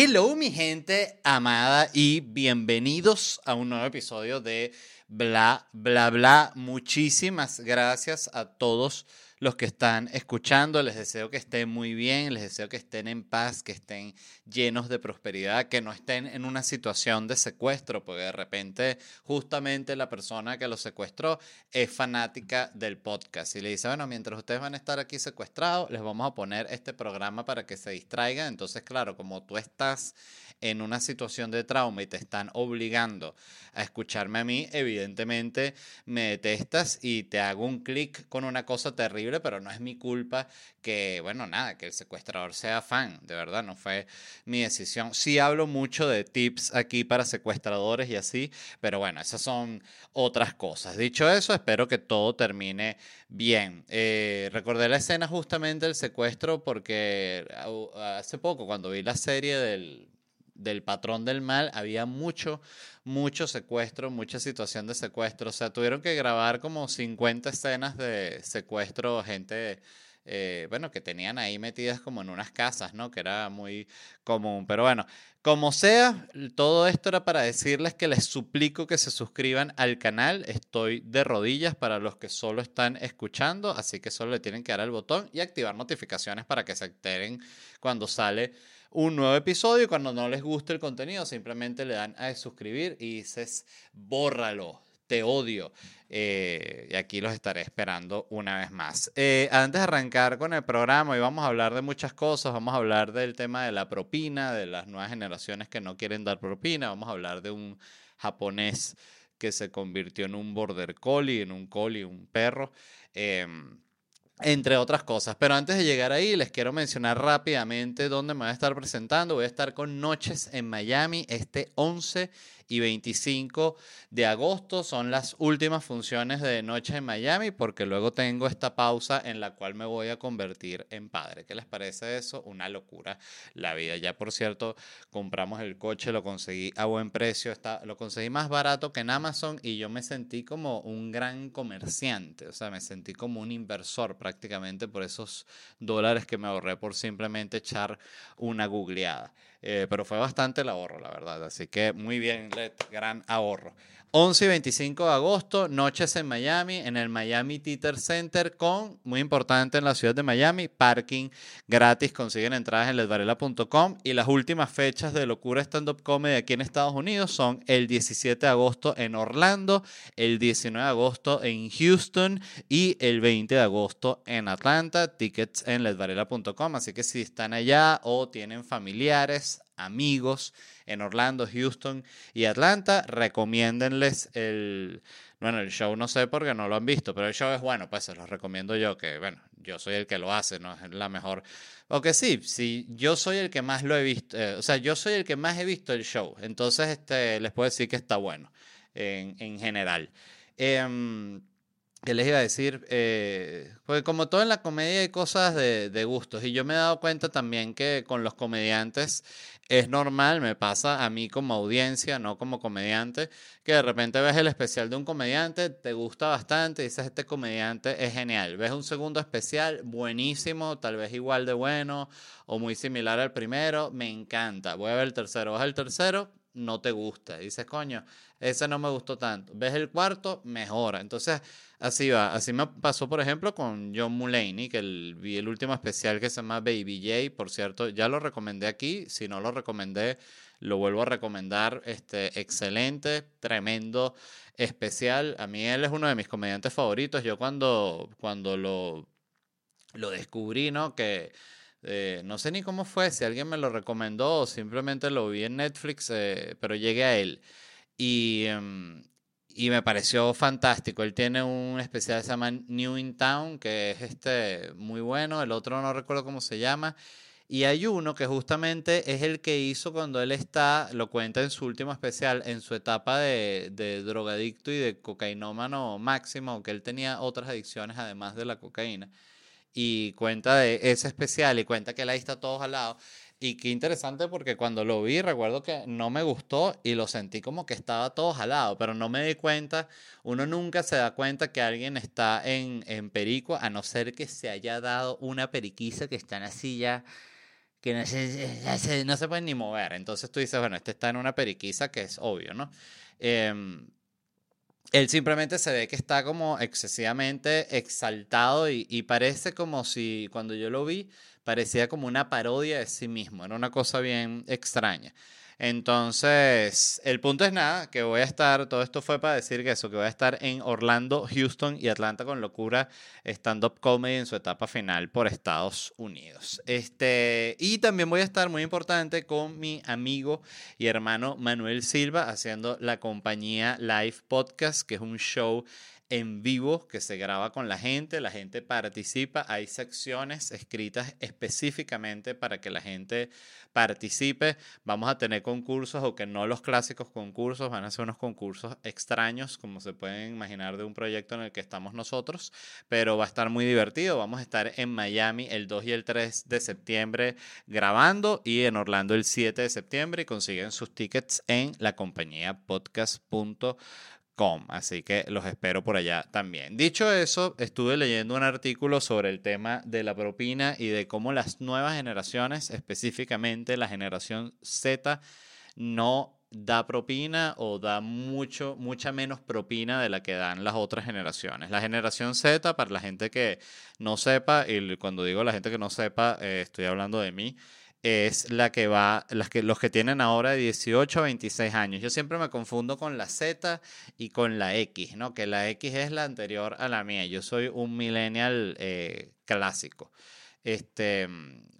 Hello mi gente amada y bienvenidos a un nuevo episodio de Bla, bla, bla. Muchísimas gracias a todos los que están escuchando. Les deseo que estén muy bien, les deseo que estén en paz, que estén llenos de prosperidad, que no estén en una situación de secuestro, porque de repente justamente la persona que los secuestró es fanática del podcast y le dice, bueno, mientras ustedes van a estar aquí secuestrados, les vamos a poner este programa para que se distraigan. Entonces, claro, como tú estás en una situación de trauma y te están obligando a escucharme a mí, evidentemente me detestas y te hago un clic con una cosa terrible, pero no es mi culpa que, bueno, nada, que el secuestrador sea fan, de verdad, no fue mi decisión. Sí hablo mucho de tips aquí para secuestradores y así, pero bueno, esas son otras cosas. Dicho eso, espero que todo termine bien. Eh, recordé la escena justamente del secuestro porque hace poco, cuando vi la serie del del patrón del mal, había mucho, mucho secuestro, mucha situación de secuestro. O sea, tuvieron que grabar como 50 escenas de secuestro, gente, eh, bueno, que tenían ahí metidas como en unas casas, ¿no? Que era muy común. Pero bueno, como sea, todo esto era para decirles que les suplico que se suscriban al canal. Estoy de rodillas para los que solo están escuchando, así que solo le tienen que dar al botón y activar notificaciones para que se enteren cuando sale un nuevo episodio. Y cuando no les guste el contenido, simplemente le dan a suscribir y dices, bórralo, te odio. Eh, y aquí los estaré esperando una vez más. Eh, antes de arrancar con el programa, hoy vamos a hablar de muchas cosas. Vamos a hablar del tema de la propina, de las nuevas generaciones que no quieren dar propina. Vamos a hablar de un japonés que se convirtió en un border collie, en un collie, un perro. Em, entre otras cosas. Pero antes de llegar ahí, les quiero mencionar rápidamente dónde me voy a estar presentando. Voy a estar con Noches en Miami este 11 y 25 de agosto son las últimas funciones de Noche en Miami porque luego tengo esta pausa en la cual me voy a convertir en padre. ¿Qué les parece eso? Una locura la vida. Ya por cierto, compramos el coche, lo conseguí a buen precio, está, lo conseguí más barato que en Amazon y yo me sentí como un gran comerciante, o sea, me sentí como un inversor prácticamente por esos dólares que me ahorré por simplemente echar una googleada. Eh, pero fue bastante el ahorro, la verdad. Así que muy bien, Led, gran ahorro. 11 y 25 de agosto, noches en Miami, en el Miami Theater Center, con, muy importante en la ciudad de Miami, parking gratis, consiguen entradas en ledvarela.com y las últimas fechas de Locura Stand Up Comedy aquí en Estados Unidos son el 17 de agosto en Orlando, el 19 de agosto en Houston y el 20 de agosto en Atlanta, tickets en ledvarela.com, así que si están allá o tienen familiares, amigos en Orlando, Houston y Atlanta, recomiéndenles el, bueno, el show no sé porque no lo han visto, pero el show es bueno, pues se los recomiendo yo, que bueno, yo soy el que lo hace, no es la mejor. O que sí, sí, yo soy el que más lo he visto, eh, o sea, yo soy el que más he visto el show, entonces este, les puedo decir que está bueno en, en general. Eh, ¿Qué les iba a decir? Eh, porque como todo en la comedia hay cosas de, gustos y yo me he dado cuenta también que con los comediantes es normal, me pasa a mí como audiencia, no como comediante, que de repente ves el especial de un comediante, te gusta bastante, dices, este comediante es genial. Ves un segundo especial, buenísimo, tal vez igual de bueno o muy similar al primero, me encanta. Voy a ver el tercero, vas el tercero, no te gusta. Dices, coño, ese no me gustó tanto. Ves el cuarto, mejora. Entonces, así va. Así me pasó, por ejemplo, con John Mulaney, que vi el último especial que se llama Baby J. Por cierto, ya lo recomendé aquí. Si no lo recomendé, lo vuelvo a recomendar. Este, excelente, tremendo especial. A mí él es uno de mis comediantes favoritos. Yo cuando, cuando lo, lo descubrí, ¿no? Que eh, no sé ni cómo fue, si alguien me lo recomendó o simplemente lo vi en Netflix, eh, pero llegué a él. Y, em, y me pareció fantástico. Él tiene un especial que se llama New in Town, que es este muy bueno. El otro no recuerdo cómo se llama. Y hay uno que justamente es el que hizo cuando él está, lo cuenta en su último especial, en su etapa de, de drogadicto y de cocainómano máximo, que él tenía otras adicciones además de la cocaína. Y cuenta de ese especial y cuenta que él ahí está todos al lado. Y qué interesante porque cuando lo vi recuerdo que no me gustó y lo sentí como que estaba todo jalado, pero no me di cuenta, uno nunca se da cuenta que alguien está en, en perico a no ser que se haya dado una periquiza que están así ya que no se, no se pueden ni mover. Entonces tú dices, bueno, este está en una periquisa que es obvio, ¿no? Em, él simplemente se ve que está como excesivamente exaltado y, y, parece como si cuando yo lo vi parecía como una parodia de sí mismo, era una cosa bien extraña. Entonces, el punto es nada, que voy a estar, todo esto fue para decir que eso, que voy a estar en Orlando, Houston y Atlanta con locura stand-up comedy en su etapa final por Estados Unidos. Este, y también voy a estar, muy importante, con mi amigo y hermano Manuel Silva haciendo la compañía Live Podcast, que es un show en vivo que se graba con la gente, la gente participa, hay secciones escritas específicamente para que la gente participe, vamos a tener concursos o que no los clásicos concursos, van a ser unos concursos extraños como se pueden imaginar de un proyecto en el que estamos nosotros, pero va a estar muy divertido, vamos a estar en Miami el 2 y el 3 de septiembre grabando y en Orlando el 7 de septiembre. Y consiguen sus tickets en la compañía podcast.com Así que los espero por allá también. Dicho eso, estuve leyendo un artículo sobre el tema de la propina y de cómo las nuevas generaciones, específicamente la generación Z, no da propina o da mucho, mucha menos propina de la que dan las otras generaciones. La generación Z, para la gente que no sepa, y cuando digo la gente que no sepa, eh, estoy hablando de mí, es la que va, las que, los que tienen ahora de 18 a 26 años. Yo siempre me confundo con la Z y con la X, ¿no? Que la X es la anterior a la mía. Yo soy un millennial eh, clásico. Este,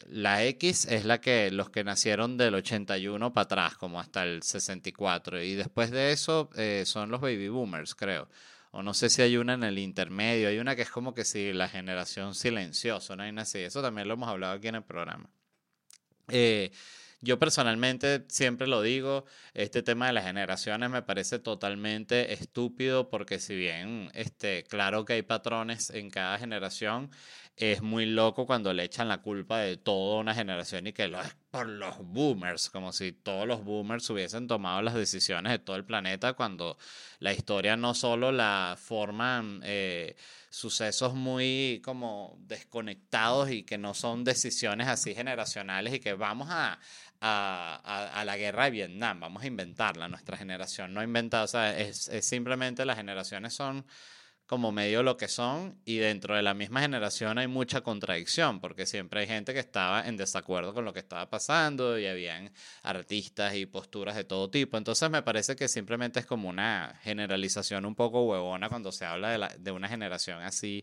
la X es la que los que nacieron del 81 para atrás, como hasta el 64. Y después de eso eh, son los baby boomers, creo. O no sé si hay una en el intermedio. Hay una que es como que si la generación silenciosa, no hay así. Eso también lo hemos hablado aquí en el programa. Eh, yo personalmente siempre lo digo, este tema de las generaciones me parece totalmente estúpido porque si bien este, claro que hay patrones en cada generación, es muy loco cuando le echan la culpa de toda una generación y que lo es por los boomers, como si todos los boomers hubiesen tomado las decisiones de todo el planeta cuando la historia no solo la forman eh, sucesos muy como desconectados y que no son decisiones así generacionales y que vamos a, a, a, la guerra de Vietnam, vamos a inventarla, nuestra generación no ha inventado, o sea, es, es simplemente las generaciones son como medio lo que son y dentro de la misma generación hay mucha contradicción porque siempre hay gente que estaba en desacuerdo con lo que estaba pasando y habían artistas y posturas de todo tipo. Entonces me parece que simplemente es como una generalización un poco huevona cuando se habla de, una generación así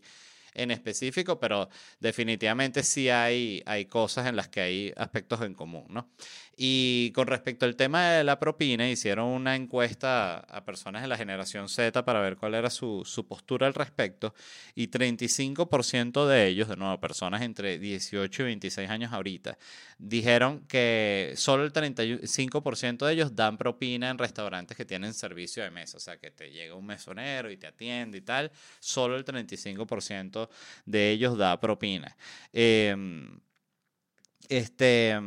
en específico, pero definitivamente sí hay, hay cosas en las que hay aspectos en común, ¿no? Y con respecto al tema de la propina, hicieron una encuesta a personas de la generación Z para ver cuál era su, su postura al respecto y 35% de ellos, de nuevo, personas entre 18 y 26 años ahorita, dijeron que solo el 35% de ellos dan propina en restaurantes que tienen servicio de mesa, o sea, que te llega un mesonero y te atiende y tal, solo el 35% de ellos da propina. Em, este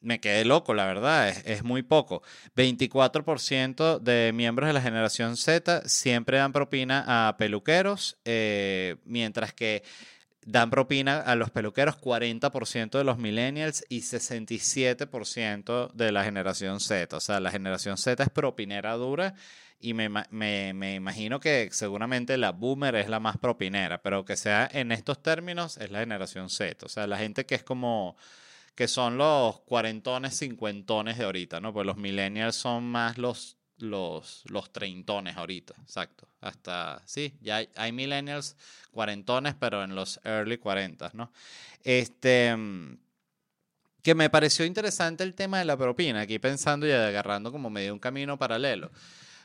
me quedé loco, la verdad, es, muy poco. 24% de miembros de la generación Z siempre dan propina a peluqueros, eh, mientras que dan propina a los peluqueros 40% de los millennials y 67% de la generación Z. O sea, la generación Z es propinera dura y me, me, me, imagino que seguramente la boomer es la más propinera, pero que sea en estos términos es la generación Z. O sea, la gente que es como que son los cuarentones, cincuentones de ahorita, ¿no? Pues los millennials son más los, los, los treintones ahorita, exacto. Hasta, sí, ya hay, millennials cuarentones, pero en los early cuarentas, ¿no? Este, que me pareció interesante el tema de la propina, aquí pensando y agarrando como medio un camino paralelo.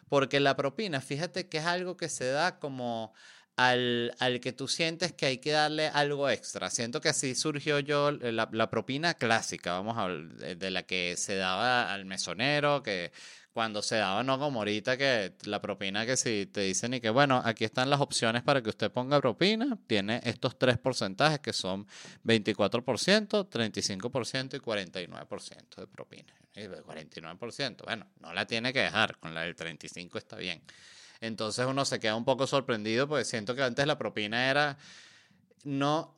porque la propina, fíjate que es algo que se da como al, al, que tú sientes que hay que darle algo extra. Siento que así surgió yo la, la propina clásica, vamos a de la que se daba al mesonero, que cuando se daba, no como ahorita que la propina que si te dicen y que bueno, aquí están las opciones para que usted ponga propina, tiene estos tres porcentajes que son 24%, 35% y 49% de propina. Y 49%, bueno, no la tiene que dejar, con la del 35 está bien. Entonces uno se queda un poco sorprendido porque siento que antes la propina era no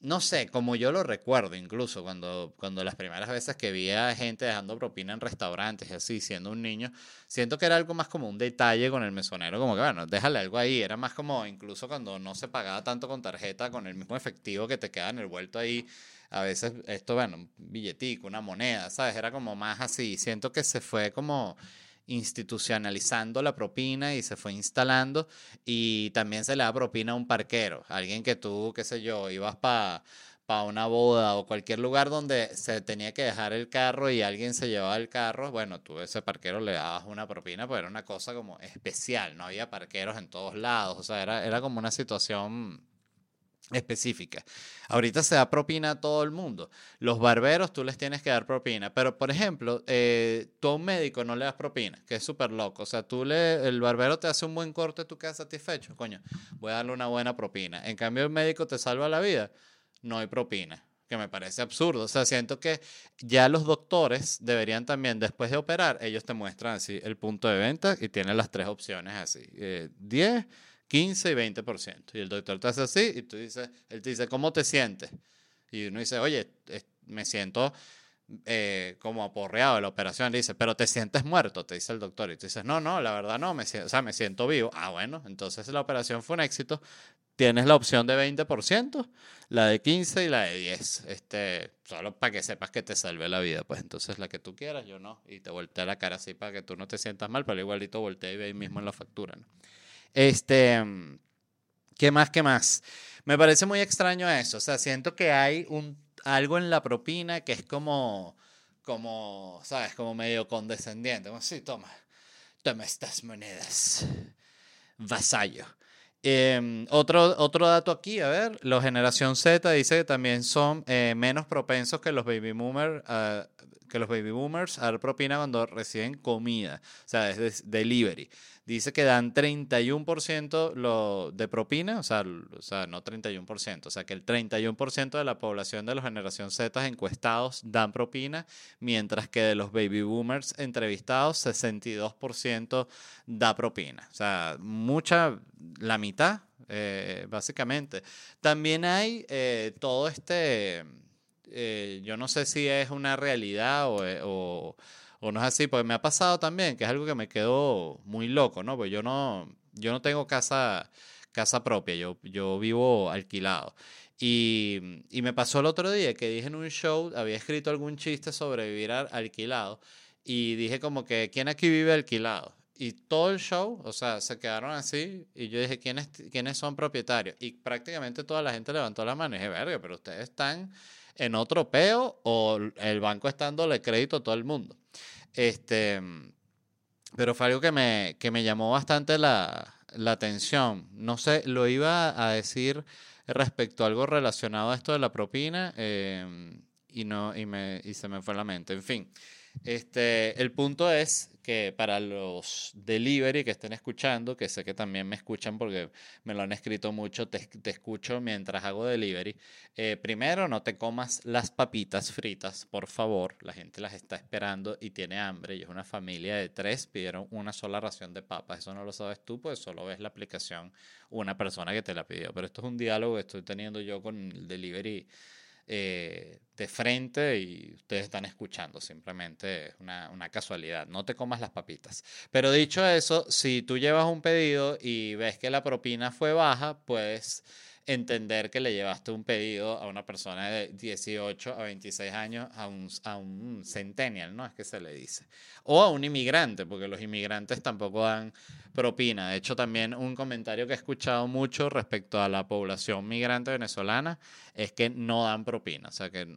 no sé, como yo lo recuerdo incluso, cuando, cuando las primeras veces que vi a gente dejando propina en restaurantes y así, siendo un niño, siento que era algo más como un detalle con el mesonero, como que bueno, déjale algo ahí, era más como incluso cuando no se pagaba tanto con tarjeta, con el mismo efectivo que te queda en el vuelto ahí, a veces esto, bueno, un billetico, una moneda, ¿sabes? Era como más así, siento que se fue como institucionalizando la propina y se fue instalando y también se le da propina a un parquero, alguien que tú, qué sé yo, ibas para una boda o cualquier lugar donde se tenía que dejar el carro y alguien se llevaba el carro, bueno, tú a ese parquero le dabas una propina, pero era una cosa como especial, no había parqueros en todos lados, o sea, era, era como una situación específica. Ahorita se da propina a todo el mundo. Los barberos tú les tienes que dar propina, pero por ejemplo, eh, tú a un médico no le das propina, que es súper loco. O sea, tú le, el barbero te hace un buen corte, tú quedas satisfecho, coño, voy a darle una buena propina. En cambio, el médico te salva la vida, no hay propina que me parece absurdo. O sea, siento que ya los doctores deberían también, después de operar, ellos te muestran así el punto de venta y tienen las tres opciones así. 10, eh, 15 y 20%. Y el doctor te hace así y tú dices, él te dice, ¿cómo te sientes? Y uno dice, oye, me siento eh, como aporreado de la operación. Le dice, pero te sientes muerto, te dice el doctor. Y tú dices, no, no, la verdad no, me siento, o sea, me siento vivo. Ah, bueno, entonces la operación fue un éxito. Tienes la opción de 20%, la de 15 y la de 10. Este, solo para que sepas que te salve la vida. Pues entonces la que tú quieras, yo no. Y te voltea la cara así para que tú no te sientas mal, pero igualito voltea y ve ahí mismo en la factura. ¿no? Este, ¿qué más, qué más? Me parece muy extraño eso, o sea, siento que hay un, algo en la propina que es como, como, ¿sabes? Como medio condescendiente, como, sí, toma, toma estas monedas, vasallo. Em, otro, otro dato aquí, a ver, la generación Z dice que también son eh, menos propensos que los baby boomers, uh, que los baby boomers a propina cuando reciben comida, o sea, es delivery dice que dan 31% lo de propina, o sea, o sea, no 31%, o sea, que el 31% de la población de la generación Z encuestados dan propina, mientras que de los baby boomers entrevistados, 62% da propina. O sea, mucha, la mitad, eh, básicamente. También hay eh, todo este, eh, yo no sé si es una realidad o o no es así, pues me ha pasado también, que es algo que me quedó muy loco, ¿no? Pues yo no, yo no tengo casa, casa propia, yo, yo vivo alquilado. Y, y, me pasó el otro día que dije en un show, había escrito algún chiste sobre vivir alquilado y dije como que, ¿quién aquí vive alquilado? Y todo el show, o sea, se quedaron así y yo dije, ¿quiénes, ¿quiénes son propietarios? Y prácticamente toda la gente levantó la mano y dije, verga, pero ustedes están en otro peo o el banco está dándole crédito a todo el mundo. Este, pero fue algo que me, que me llamó bastante la, la atención. No sé, lo iba a decir respecto a algo relacionado a esto de la propina em, y, no, y, me, y se me fue la mente. En fin, este, el punto es que para los delivery que estén escuchando, que sé que también me escuchan porque me lo han escrito mucho, te, escucho mientras hago delivery. Eh, primero, no te comas las papitas fritas, por favor. La gente las está esperando y tiene hambre. Y es una familia de tres, pidieron una sola ración de papas. Eso no lo sabes tú, pues solo ves la aplicación una persona que te la pidió. Pero esto es un diálogo que estoy teniendo yo con el delivery eh, de frente y ustedes están escuchando, simplemente una, una casualidad, no te comas las papitas. Pero dicho eso, si tú llevas un pedido y ves que la propina fue baja, pues entender que le llevaste un pedido a una persona de 18 a 26 años, a un, a un centennial, ¿no? Es que se le dice. O a un inmigrante, porque los inmigrantes tampoco dan propina. De hecho, también un comentario que he escuchado mucho respecto a la población migrante venezolana es que no dan propina. O sea, que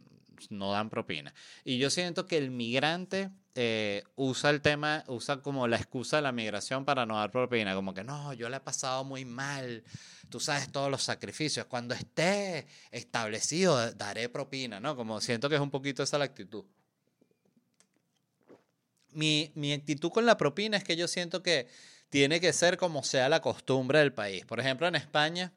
no dan propina. Y yo siento que el migrante eh, usa el tema, usa como la excusa de la migración para no dar propina, como que no, yo le he pasado muy mal, tú sabes todos los sacrificios, cuando esté establecido daré propina, ¿no? Como siento que es un poquito esa la actitud. Mi, mi actitud con la propina es que yo siento que tiene que ser como sea la costumbre del país. Por ejemplo, en España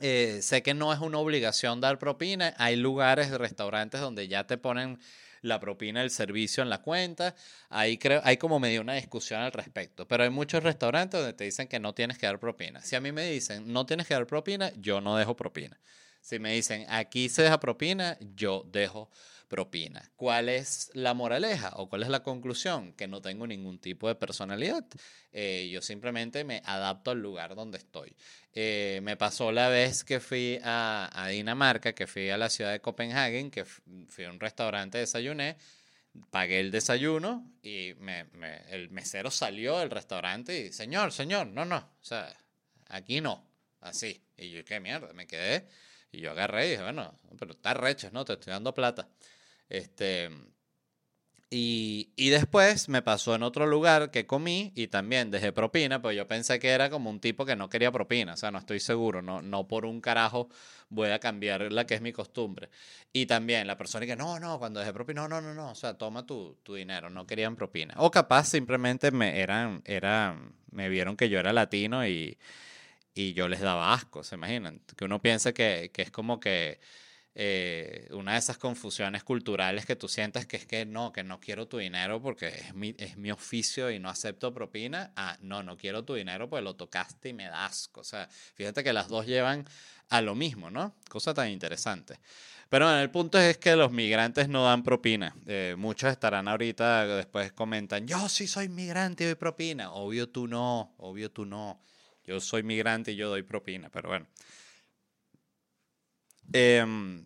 eh, sé que no es una obligación dar propina. Hay lugares, restaurantes donde ya te ponen la propina del servicio en la cuenta. Ahí creo, hay como medio una discusión al respecto. Pero hay muchos restaurantes donde te dicen que no tienes que dar propina. Si a mí me dicen no tienes que dar propina, yo no dejo propina. Si me dicen aquí se deja propina, yo dejo propina. ¿Cuál es la moraleja o cuál es la conclusión? Que no tengo ningún tipo de personalidad. Eh, yo simplemente me adapto al lugar donde estoy. Eh, me pasó la vez que fui a, Dinamarca, que fui a la ciudad de Copenhague, que fui a un restaurante, desayuné, pagué el desayuno y el mesero salió del restaurante y, señor, señor, no, no, o sea, aquí no, así. Y yo, qué mierda, me quedé. Y yo agarré y dije, bueno, pero está recho, ¿no? Te estoy dando plata. Este, y, y, después me pasó en otro lugar que comí y también dejé propina, pues yo pensé que era como un tipo que no quería propina, o sea, no estoy seguro, no, no por un carajo voy a cambiar la que es mi costumbre. Y también la persona que no, no, cuando dejé propina, no, no, no, no, o sea, toma tu, tu dinero, no querían propina. O capaz simplemente me, eran, eran, me vieron que yo era latino y, y yo les daba asco, ¿se imaginan? Que uno piensa que, que es como que eh, una de esas confusiones culturales que tú sientes que es que no, que no quiero tu dinero porque es mi, es mi oficio y no acepto propina. Ah, no, no quiero tu dinero porque lo tocaste y me das. O sea, fíjate que las dos llevan a lo mismo, ¿no? Cosa tan interesante. Pero bueno, el punto es que los migrantes no dan propina. Eh, muchos estarán ahorita, después comentan, yo sí soy migrante y doy propina. Obvio tú no, obvio tú no. Yo soy migrante y yo doy propina, pero bueno. Em,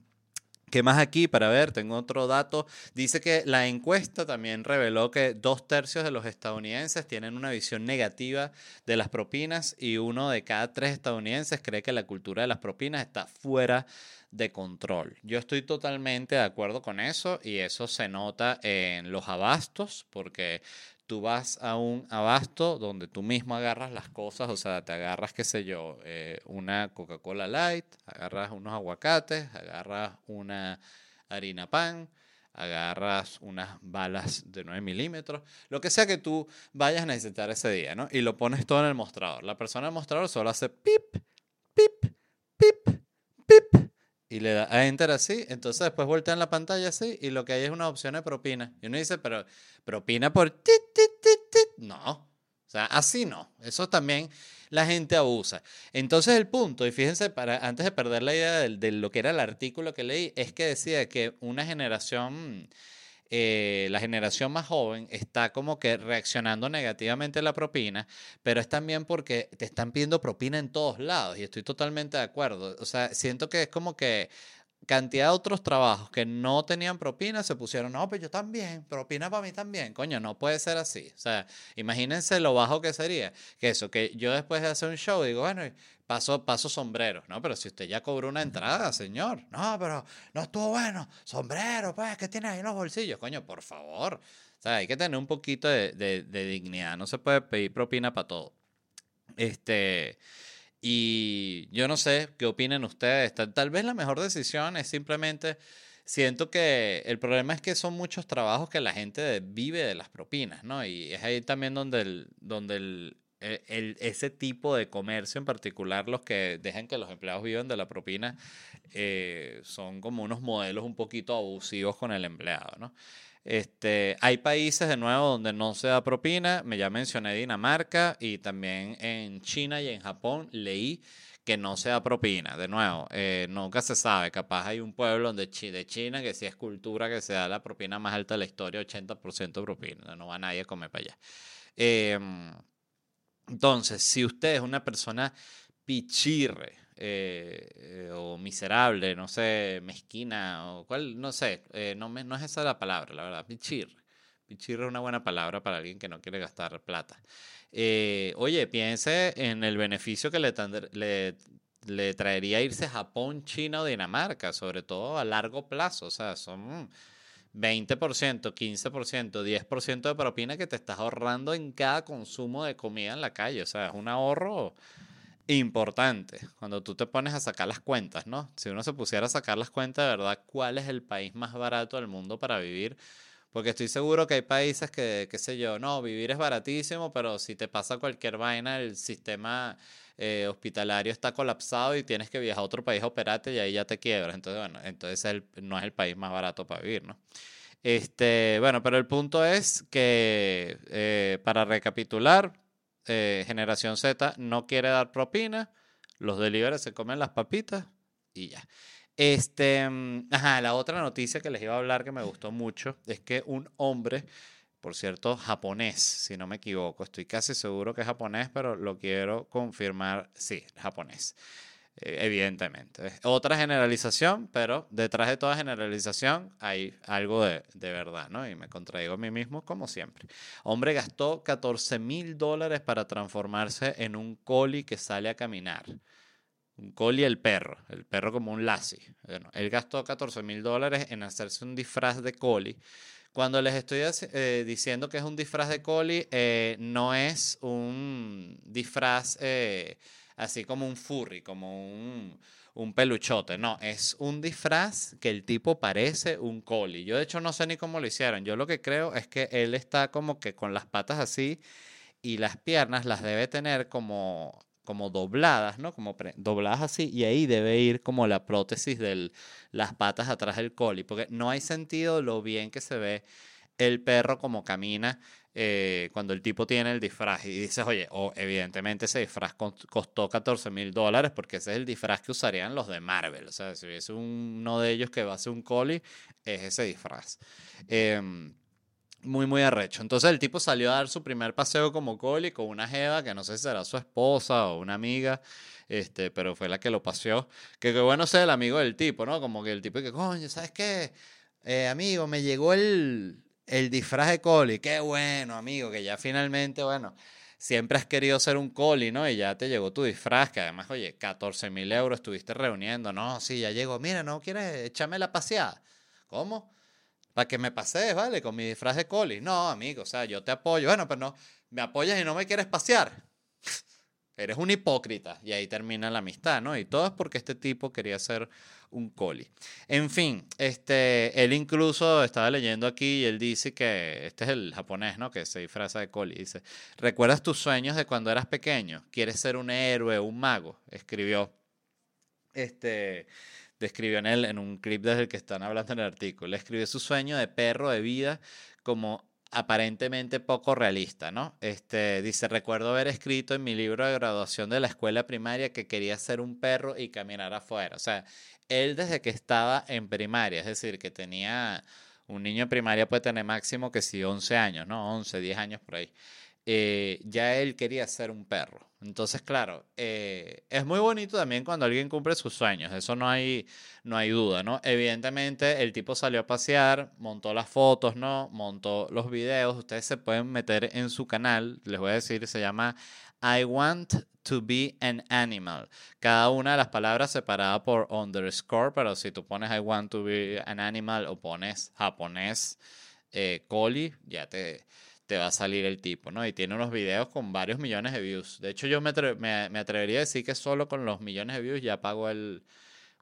¿Qué más aquí? Para ver, tengo otro dato. Dice que la encuesta también reveló que dos tercios de los estadounidenses tienen una visión negativa de las propinas y uno de cada tres estadounidenses cree que la cultura de las propinas está fuera de control. Yo estoy totalmente de acuerdo con eso y eso se nota en los abastos porque tú vas a un abasto donde tú mismo agarras las cosas, o sea, te agarras, qué sé yo, eh, una Coca-Cola Light, agarras unos aguacates, agarras una harina pan, agarras unas balas de 9 milímetros, lo que sea que tú vayas a necesitar ese día, ¿no? Y lo pones todo en el mostrador. La persona en el mostrador solo hace pip, pip, y le da a enter así, entonces después voltean la pantalla así y lo que hay es una opción de propina. Y uno dice, pero propina por tit, tit, tit, tit. No, o sea, así no. Eso también la gente abusa. Entonces el punto, y fíjense, para, antes de perder la idea de, de lo que era el artículo que leí, es que decía que una generación eh, la generación más joven está como que reaccionando negativamente a la propina, pero es también porque te están pidiendo propina en todos lados y estoy totalmente de acuerdo. O sea, siento que es como que cantidad de otros trabajos que no tenían propina se pusieron, no, pues yo también, propina para mí también. Coño, no puede ser así. O sea, imagínense lo bajo que sería. Que eso, que yo después de hacer un show digo, bueno, paso, paso sombrero, ¿no? Pero si usted ya cobró una entrada, señor, no, pero no estuvo bueno, sombrero, pues, ¿qué tiene ahí en los bolsillos? Coño, por favor. O sea, hay que tener un poquito de, de dignidad, no se puede pedir propina para todo. Este, y yo no sé qué opinen ustedes. Tal, vez la mejor decisión es simplemente, siento que el problema es que son muchos trabajos que la gente vive de las propinas, ¿no? Y es ahí también donde, el, donde el, e, ese tipo de comercio en particular, los que dejan que los empleados vivan de la propina, eh, son como unos modelos un poquito abusivos con el empleado, ¿no? Este, hay países de nuevo donde no se da propina, me ya mencioné Dinamarca y también en China y en Japón leí que no se da propina. De nuevo, eh, nunca se sabe, capaz hay un pueblo donde, de China que si es cultura que se da la propina más alta de la historia, 80% propina, no va nadie a comer para allá. Em, entonces, si usted es una persona pichirre, eh, eh, o miserable, no sé, mezquina, o cuál, no sé, eh, no, me, no es esa la palabra, la verdad, pichir. Pichir es una buena palabra para alguien que no quiere gastar plata. oye, piense en el beneficio que le, le le traería irse a Japón, China o Dinamarca, sobre todo a largo plazo. O sea, son 20%, 15%, 10% de propina que te estás ahorrando en cada consumo de comida en la calle. O sea, es un ahorro importante cuando tú te pones a sacar las cuentas, ¿no? Si uno se pusiera a sacar las cuentas de verdad, ¿cuál es el país más barato del mundo para vivir? Porque estoy seguro que hay países que, qué sé yo, no, vivir es baratísimo, pero si te pasa cualquier vaina, el sistema eh, hospitalario está colapsado y tienes que viajar a otro país a operarte y ahí ya te quiebras. Entonces, bueno, entonces no es el país más barato para vivir, ¿no? Este, bueno, pero el punto es que, eh, para recapitular, eh, Generación Z no quiere dar propina, los delivery se comen las papitas y ya. Este, mm, ajá, la otra noticia que les iba a hablar que me gustó mucho es que un hombre, por cierto, japonés, si no me equivoco, estoy casi seguro que es japonés, pero lo quiero confirmar, sí, japonés. Eh, evidentemente. Otra generalización, pero detrás de toda generalización hay algo de, de, verdad, ¿no? Y me contradigo a mí mismo como siempre. Hombre gastó 14 mil dólares para transformarse en un coli que sale a caminar. Un coli el perro, el perro como un lassie. Bueno, él gastó 14 mil dólares en hacerse un disfraz de coli. Cuando les estoy eh, diciendo que es un disfraz de coli, eh, no es un disfraz eh, así como un furry, como un, un, peluchote. No, es un disfraz que el tipo parece un coli. Yo de hecho no sé ni cómo lo hicieron. Yo lo que creo es que él está como que con las patas así y las piernas las debe tener como como dobladas, ¿no? Como dobladas así, y ahí debe ir como la prótesis de las patas atrás del coli, porque no hay sentido lo bien que se ve el perro como camina eh, cuando el tipo tiene el disfraz y dices, oye, oh, evidentemente ese disfraz costó 14 mil dólares porque ese es el disfraz que usarían los de Marvel, o sea, si hubiese uno de ellos que va a ser un coli, es ese disfraz. Eh, muy, muy arrecho. Entonces el tipo salió a dar su primer paseo como coli con una jeva que no sé si será su esposa o una amiga, este, pero fue la que lo paseó. Que bueno ser el amigo del tipo, ¿no? Como que el tipo que, coño, ¿sabes qué? Eh, amigo, me llegó el, el disfraz de coli. Qué bueno, amigo, que ya finalmente, bueno, siempre has querido ser un coli, ¿no? Y ya te llegó tu disfraz, que además, oye, 14 mil euros estuviste reuniendo, ¿no? Sí, ya llegó. Mira, ¿no quieres echarme la paseada? ¿Cómo? Para que me pases, ¿vale? Con mi disfraz de coli. No, amigo, o sea, yo te apoyo. Bueno, pero no, me apoyas y no me quieres pasear. Eres un hipócrita. Y ahí termina la amistad, ¿no? Y todo es porque este tipo quería ser un coli. En fin, este, él incluso estaba leyendo aquí y él dice que, este es el japonés, ¿no? Que se disfraza de coli. Dice, ¿recuerdas tus sueños de cuando eras pequeño? ¿Quieres ser un héroe, un mago? Escribió. Este, describió en él, en un clip desde el que están hablando en el artículo, escribió su sueño de perro de vida como aparentemente poco realista, ¿no? Este, dice, recuerdo haber escrito en mi libro de graduación de la escuela primaria que quería ser un perro y caminar afuera. O sea, él desde que estaba en primaria, es decir, que tenía, un niño en primaria puede tener máximo que sí 11 años, ¿no? 11, 10 años por ahí. Eh, ya él quería ser un perro. Entonces, claro, eh, es muy bonito también cuando alguien cumple sus sueños, eso no hay, no hay duda, ¿no? Evidentemente, el tipo salió a pasear, montó las fotos, ¿no? Montó los videos, ustedes se pueden meter en su canal, les voy a decir, se llama I want to be an animal. Cada una de las palabras separada por underscore, pero si tú pones I want to be an animal o pones japonés, eh, coli, ya te te va a salir el tipo, ¿no? Y tiene unos videos con varios millones de views. De hecho, yo me, me, atrevería a decir que solo con los millones de views ya pago el,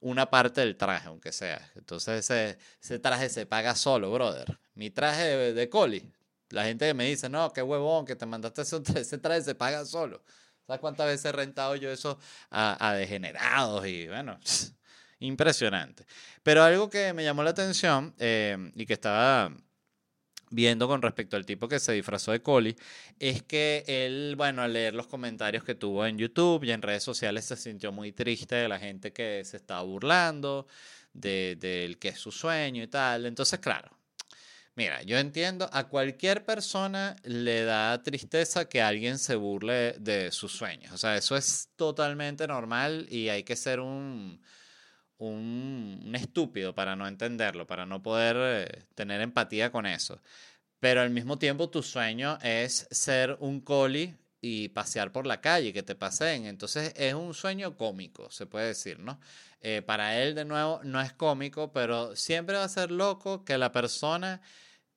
una parte del traje, aunque sea. Entonces ese, ese traje se paga solo, brother. Mi traje de, de, coli. La gente que me dice, no, qué huevón, que te mandaste ese, ese traje se paga solo. ¿Sabes cuántas veces he rentado yo eso a, a degenerados? Y bueno, impresionante. Pero algo que me llamó la atención eh, y que estaba viendo con respecto al tipo que se disfrazó de Coli, es que él, bueno, al leer los comentarios que tuvo en YouTube y en redes sociales se sintió muy triste de la gente que se estaba burlando, del de, que es su sueño y tal. Entonces, claro, mira, yo entiendo, a cualquier persona le da tristeza que alguien se burle de sus sueños. O sea, eso es totalmente normal y hay que ser un un, estúpido para no entenderlo, para no poder eh, tener empatía con eso. Pero al mismo tiempo tu sueño es ser un coli y pasear por la calle, que te paseen. Entonces es un sueño cómico, se puede decir, ¿no? Eh, para él, de nuevo, no es cómico, pero siempre va a ser loco que la persona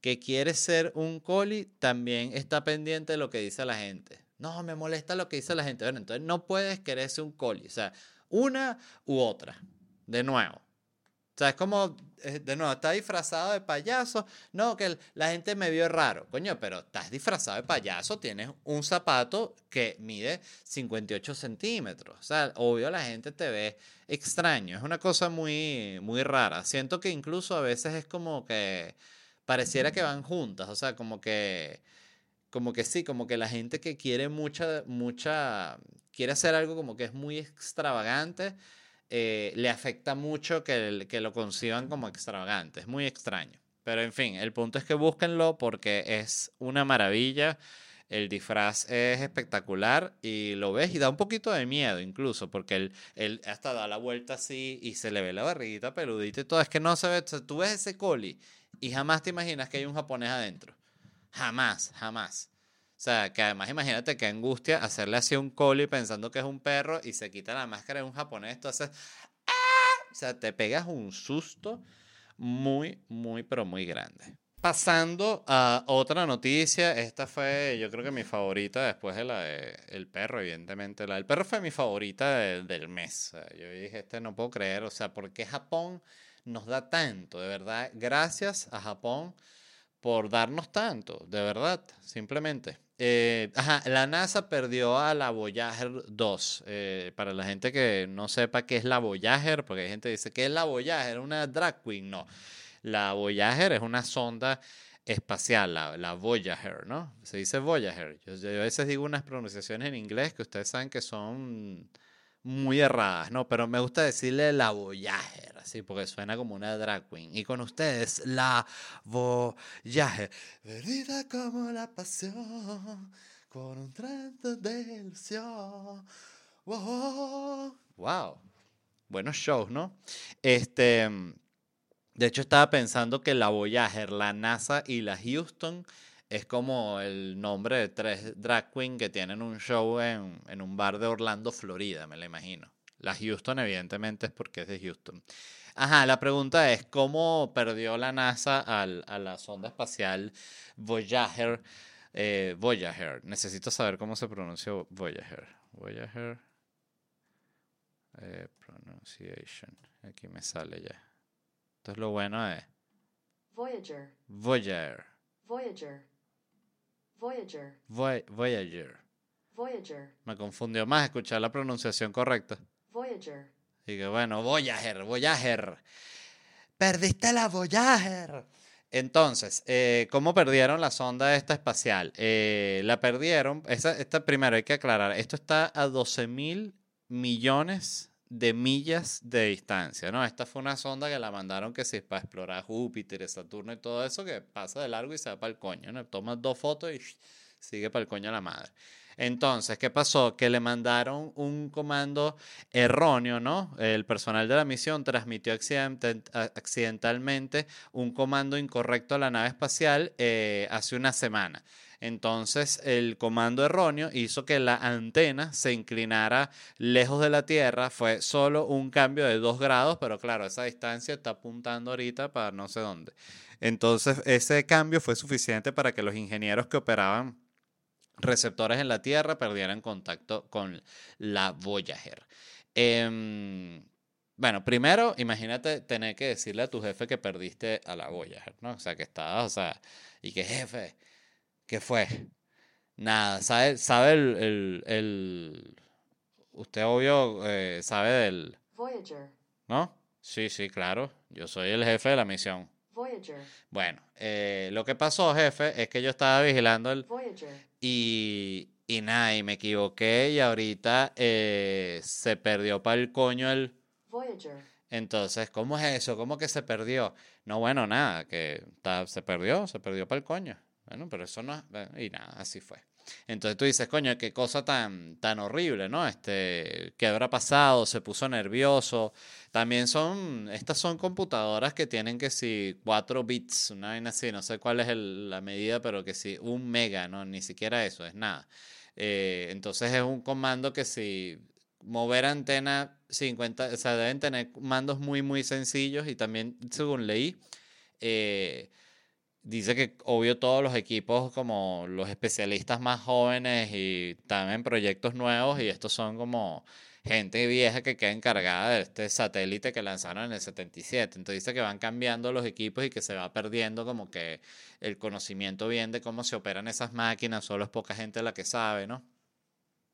que quiere ser un coli también está pendiente de lo que dice la gente. No, me molesta lo que dice la gente. Bueno, entonces no puedes querer ser un coli. O sea, una u otra. De nuevo. O sea, es como, eh, de nuevo, está disfrazado de payaso. No, que la gente me vio raro. Coño, pero estás disfrazado de payaso, tienes un zapato que mide 58 centímetros. O sea, obvio la gente te ve extraño. Es una cosa muy, muy rara. Siento que incluso a veces es como que pareciera que van juntas. O sea, como que como que sí, como que la gente que quiere mucha, mucha, quiere hacer algo como que es muy extravagante, eh, le afecta mucho que, lo conciban como extravagante. Es muy extraño. Pero en fin, el punto es que búsquenlo porque es una maravilla. El disfraz es espectacular y lo ves y da un poquito de miedo incluso, porque él, él hasta da la vuelta así y se le ve la barriguita peludita y todo. Es que no se ve, tú ves ese coli y jamás te imaginas que hay un japonés adentro. Jamás, jamás. O sea, que además imagínate qué angustia hacerle así un coli pensando que es un perro y se quita la máscara de un japonés. Entonces, ¡ah! o sea, te pegas un susto muy, muy, pero muy grande. Pasando a otra noticia, esta fue yo creo que mi favorita después de la del perro, evidentemente. La del perro fue mi favorita del mes. yo dije, este no puedo creer, o sea, ¿por qué Japón nos da tanto? De verdad, gracias a Japón por darnos tanto, de verdad, simplemente. Eh, la NASA perdió a la Voyager 2. Eh, para la gente que no sepa qué es la Voyager, porque hay gente que dice, ¿qué es la Voyager? ¿Una drag queen? No. La Voyager es una sonda espacial, la, la Voyager, ¿no? Se dice Voyager. Yo, yo, a veces digo unas pronunciaciones en inglés que ustedes saben que son muy erradas, ¿no? Pero me gusta decirle la Voyager, así, porque suena como una drag queen. Y con ustedes, la Voyager, perdida como la pasión, con un trato de ilusión. Wow. wow. Buenos shows, ¿no? Este, de hecho, estaba pensando que la Voyager, la NASA y la Houston es como el nombre de tres drag queens que tienen un show en, en, un bar de Orlando, Florida, me la imagino. La Houston, evidentemente, es porque es de Houston. Ajá, la pregunta es, ¿cómo perdió la NASA al, a la sonda espacial Voyager? Eh, Voyager. Necesito saber cómo se pronuncia Voyager. Voyager. Eh, pronunciation. Aquí me sale ya. Entonces lo bueno es... Voyager. Voyager. Voyager. Voyager. Voyager. Voyager. Me confundió más escuchar la pronunciación correcta. Voyager. Y que bueno, Voyager, Voyager. Perdiste la Voyager. Entonces, eh, ¿cómo perdieron la sonda esta espacial? Eh, la perdieron, esta, esta primero hay que aclarar, esto está a 12 mil millones de millas de distancia, ¿no? Esta fue una sonda que la mandaron que si para explorar Júpiter, Saturno y todo eso, que pasa de largo y se va para el coño, ¿no? Tomas dos fotos y sigue para el coño a la madre. Entonces, ¿qué pasó? Que le mandaron un comando erróneo, ¿no? El personal de la misión transmitió accidentalmente un comando incorrecto a la nave espacial eh, hace una semana. Entonces el comando erróneo hizo que la antena se inclinara lejos de la Tierra. Fue solo un cambio de dos grados, pero claro, esa distancia está apuntando ahorita para no sé dónde. Entonces ese cambio fue suficiente para que los ingenieros que operaban receptores en la Tierra perdieran contacto con la Voyager. Eh, bueno, primero, imagínate tener que decirle a tu jefe que perdiste a la Voyager, ¿no? O sea, que estabas, o sea, y que jefe, ¿Qué fue? Nada, ¿sabe, sabe el, el, el Usted obvio eh, sabe del... Voyager. ¿No? Sí, sí, claro. Yo soy el jefe de la misión. Voyager. Bueno, eh, lo que pasó, jefe, es que yo estaba vigilando el... Voyager. Y, y nada, y me equivoqué y ahorita eh, se perdió para el coño el... Voyager. Entonces, ¿cómo es eso? ¿Cómo que se perdió? No, bueno, nada, que se perdió, se perdió para el coño. Bueno, pero eso no. Y nada, así fue. Entonces tú dices, coño, qué cosa tan, tan horrible, ¿no? Este, ¿qué habrá pasado? Se puso nervioso. También son, estas son computadoras que tienen que si 4 bits, una vaina así, no sé cuál es la medida, pero que si un mega, ¿no? Ni siquiera eso, es nada. Eh, entonces es un comando que si mover antena 50, o sea, deben tener mandos muy, muy sencillos y también, según leí, eh, dice que obvio todos los equipos como los especialistas más jóvenes y también proyectos nuevos y estos son como gente vieja que queda encargada de este satélite que lanzaron en el 77. Entonces dice que van cambiando los equipos y que se va perdiendo como que el conocimiento bien de cómo se operan esas máquinas, solo es poca gente la que sabe, ¿no?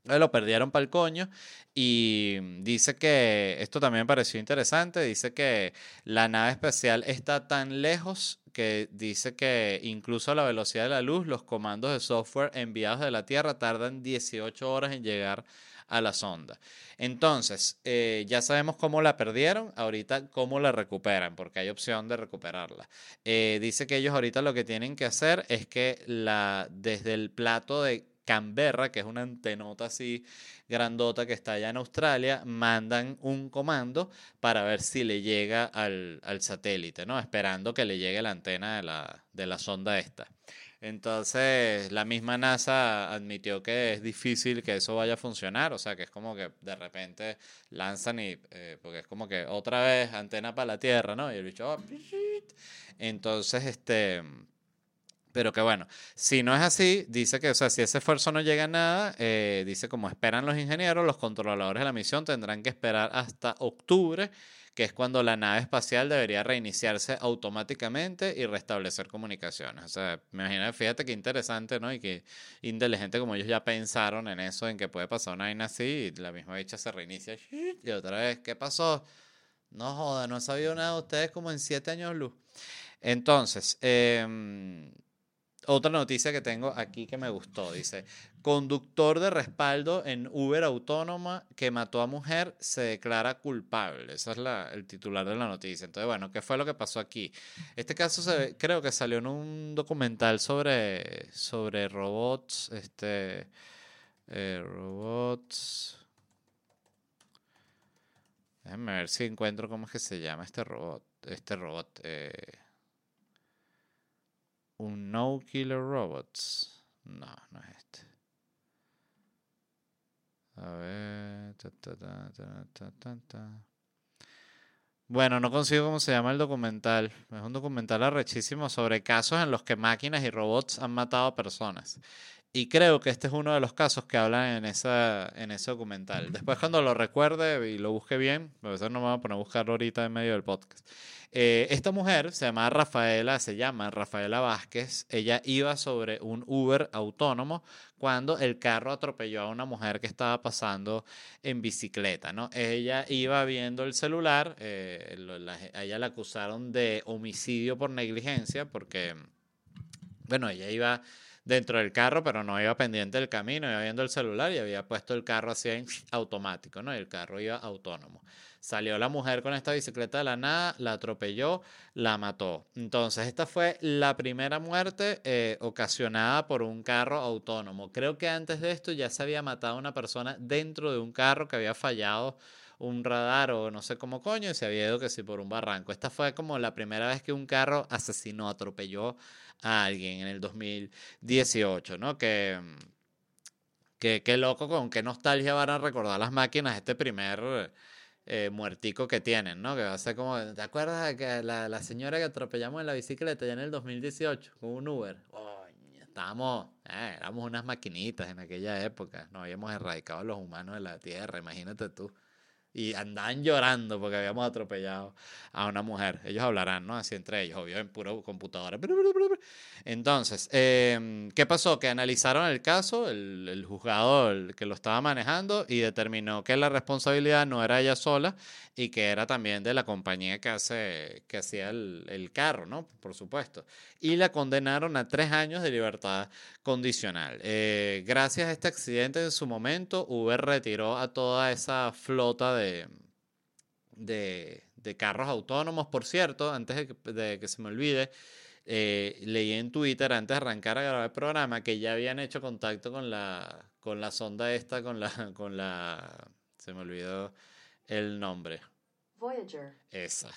Lo perdieron para el coño y dice que, esto también me pareció interesante, dice que la nave espacial está tan lejos que dice que incluso a la velocidad de la luz, los comandos de software enviados de la Tierra tardan 18 horas en llegar a la sonda. Entonces, eh, ya sabemos cómo la perdieron, ahorita cómo la recuperan, porque hay opción de recuperarla. Eh, dice que ellos ahorita lo que tienen que hacer es que la, desde el plato de Canberra, que es una antenota así grandota que está allá en Australia, mandan un comando para ver si le llega al, al satélite, ¿no? Esperando que le llegue la antena de la, de la sonda esta. Entonces, la misma NASA admitió que es difícil que eso vaya a funcionar, o sea, que es como que de repente lanzan y, eh, porque es como que otra vez antena para la Tierra, ¿no? Y el bicho, oh, entonces, este, pero que bueno, si no es así, dice que, o sea, si ese esfuerzo no llega a nada, eh, dice como esperan los ingenieros, los controladores de la misión tendrán que esperar hasta octubre, que es cuando la nave espacial debería reiniciarse automáticamente y restablecer comunicaciones. O sea, me imagino, fíjate qué interesante, ¿no? Y qué inteligente como ellos ya pensaron en eso, en que puede pasar una vaina así y la misma bicha se reinicia y otra vez, ¿qué pasó? No joda, no he sabido nada de ustedes como en siete años luz. Entonces, eh, otra noticia que tengo aquí que me gustó, dice, conductor de respaldo en Uber autónoma que mató a mujer se declara culpable. Ese es la, el titular de la noticia. Entonces, bueno, ¿qué fue lo que pasó aquí? Este caso se, creo que salió en un documental sobre, sobre robots, este, eh, robots... Déjenme ver si encuentro cómo es que se llama este robot. Este robot. Eh, un No Killer Robots. No, no es este. A ver. Bueno, no consigo cómo se llama el documental. Es un documental arrechísimo sobre casos en los que máquinas y robots han matado a personas. Y creo que este es uno de los casos que hablan en, esa, en ese documental. Después cuando lo recuerde y lo busque bien, a eso no me voy a poner a buscarlo ahorita en medio del podcast. Eh, esta mujer se llama Rafaela, se llama Rafaela Vázquez. Ella iba sobre un Uber autónomo cuando el carro atropelló a una mujer que estaba pasando en bicicleta, ¿no? Ella iba viendo el celular, eh, la- a ella la acusaron de homicidio por negligencia porque, bueno, ella iba dentro del carro, pero no iba pendiente del camino, iba viendo el celular y había puesto el carro así en automático, ¿no? Y el carro iba autónomo. Salió la mujer con esta bicicleta de la nada, la atropelló, la mató. Entonces, esta fue la primera muerte eh, ocasionada por un carro autónomo. Creo que antes de esto ya se había matado a una persona dentro de un carro que había fallado un radar o no sé cómo coño y se había ido que sí por un barranco. Esta fue como la primera vez que un carro asesinó, atropelló a alguien en el 2018, ¿no? Que, que, qué loco, con qué nostalgia van a recordar las máquinas este primer eh, muertico que tienen, ¿no? Que va a ser como, ¿te acuerdas de que la, la señora que atropellamos en la bicicleta ya en el 2018 con un Uber? Coño, estábamos, eh, éramos unas maquinitas en aquella época, no habíamos erradicado a los humanos de la Tierra, imagínate tú. Y andaban llorando porque habíamos atropellado a una mujer. Ellos hablarán, ¿no? Así entre ellos, obvio, en puro computadora. Entonces, eh, ¿qué pasó? Que analizaron el caso, el, el juzgado el que lo estaba manejando, y determinó que la responsabilidad no era ella sola y que era también de la compañía que, hace, que hacía el, el carro, ¿no? Por supuesto. Y la condenaron a tres años de libertad condicional. Eh, gracias a este accidente en su momento, Uber retiró a toda esa flota de, de, de carros autónomos. Por cierto, antes de que, de que se me olvide, eh, leí en Twitter antes de arrancar a grabar el programa que ya habían hecho contacto con la, con la sonda esta, con la, con la, se me olvidó el nombre. Voyager. Esa.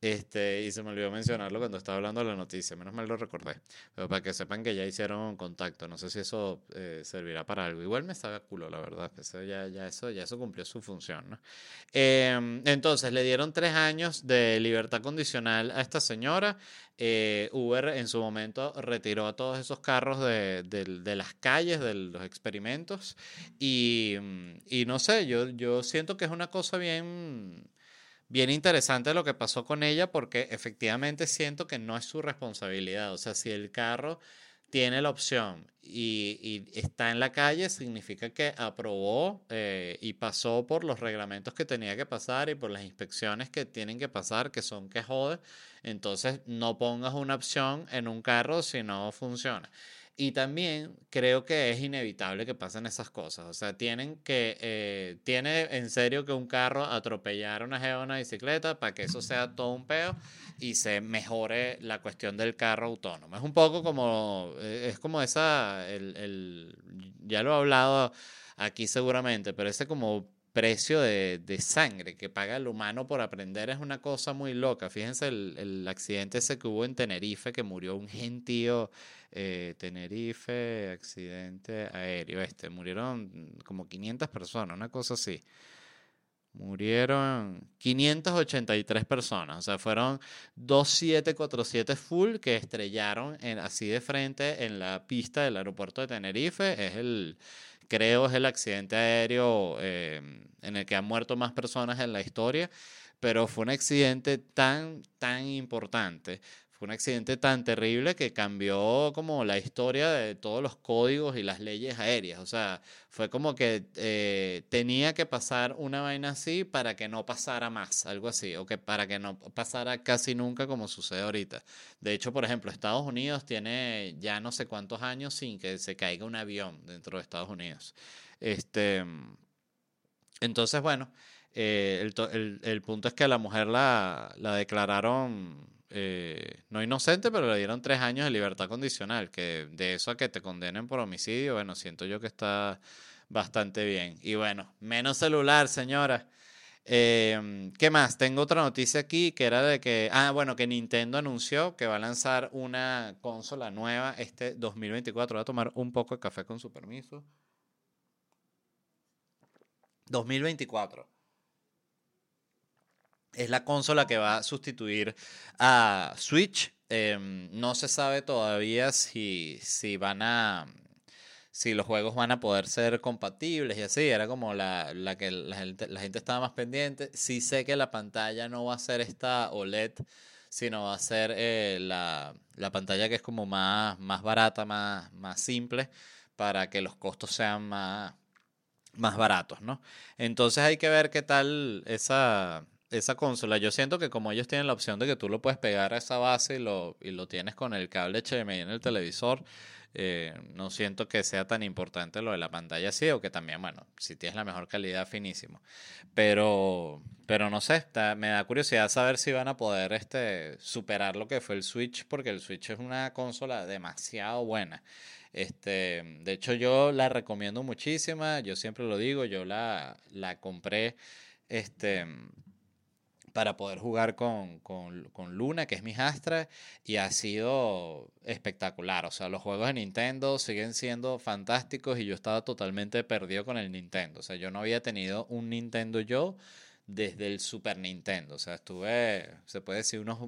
Este, y se me olvidó mencionarlo cuando estaba hablando de la noticia, menos mal lo recordé. Pero para que sepan que ya hicieron contacto, no sé si eso eh, servirá para algo. Igual me estaba culo, la verdad. Eso ya, ya, eso, ya eso cumplió su función, ¿no? Em, entonces, le dieron tres años de libertad condicional a esta señora. Eh, Uber en su momento retiró a todos esos carros de, del- de las calles, de los experimentos. Y, y no sé, yo, yo siento que es una cosa bien bien interesante lo que pasó con ella porque efectivamente siento que no es su responsabilidad. O sea, si el carro tiene la opción y, está en la calle, significa que aprobó eh, y pasó por los reglamentos que tenía que pasar y por las inspecciones que tienen que pasar, que son que jode. Entonces, no pongas una opción en un carro si no funciona. Y también creo que es inevitable que pasen esas cosas. O sea, tienen que, eh, tiene en serio que un carro atropellar a una jeva una bicicleta para que eso sea todo un peo y se mejore la cuestión del carro autónomo. Es un poco como, eh, es como esa, el, el- ya lo he hablado aquí seguramente, pero ese como precio de, de sangre que paga el humano por aprender es una cosa muy loca. Fíjense el, el accidente ese que hubo en Tenerife, que murió un gentío, eh, Tenerife, accidente aéreo, este, murieron como 500 personas, una cosa así. Murieron 583 personas, o sea, fueron 2747 full que estrellaron en, así de frente en la pista del aeropuerto de Tenerife. Es el, creo, es el accidente aéreo eh, en el que han muerto más personas en la historia, pero fue un accidente tan, tan importante. Fue un accidente tan terrible que cambió como la historia de todos los códigos y las leyes aéreas. O sea, fue como que eh, tenía que pasar una vaina así para que no pasara más, algo así, o que para que no pasara casi nunca como sucede ahorita. De hecho, por ejemplo, Estados Unidos tiene ya no sé cuántos años sin que se caiga un avión dentro de Estados Unidos. Este, entonces, bueno, eh, el, to- el- el punto es que a la mujer la declararon eh, no inocente, pero le dieron tres años de libertad condicional, que de eso a que te condenen por homicidio, bueno, siento yo que está bastante bien. Y bueno, menos celular, señora. Em, ¿qué más? Tengo otra noticia aquí que era de que, ah, bueno, que Nintendo anunció que va a lanzar una consola nueva este 2024. Voy a tomar un poco de café con su permiso. 2024. Es la consola que va a sustituir a Switch. Em, no se sabe todavía si, si van a. Si los juegos van a poder ser compatibles y así. Era como la, la que la gente, estaba más pendiente. Sí sé que la pantalla no va a ser esta OLED, sino va a ser eh, la, la pantalla que es como más, más barata, más, más simple, para que los costos sean más, más baratos, ¿no? Entonces hay que ver qué tal esa, esa consola. Yo siento que como ellos tienen la opción de que tú lo puedes pegar a esa base y lo, y lo tienes con el cable HDMI en el televisor, eh, no siento que sea tan importante lo de la pantalla así, o que también, bueno, si tienes la mejor calidad, finísimo. Pero, pero no sé, me da curiosidad saber si van a poder este, superar lo que fue el Switch, porque el Switch es una consola demasiado buena. Este, de hecho, yo la recomiendo muchísima, yo siempre lo digo, yo la, la compré este, para poder jugar con, con, con Luna, que es mi hijastra, y ha sido espectacular. O sea, los juegos de Nintendo siguen siendo fantásticos y yo estaba totalmente perdido con el Nintendo. O sea, yo no había tenido un Nintendo yo desde el Super Nintendo. O sea, estuve, se puede decir, unos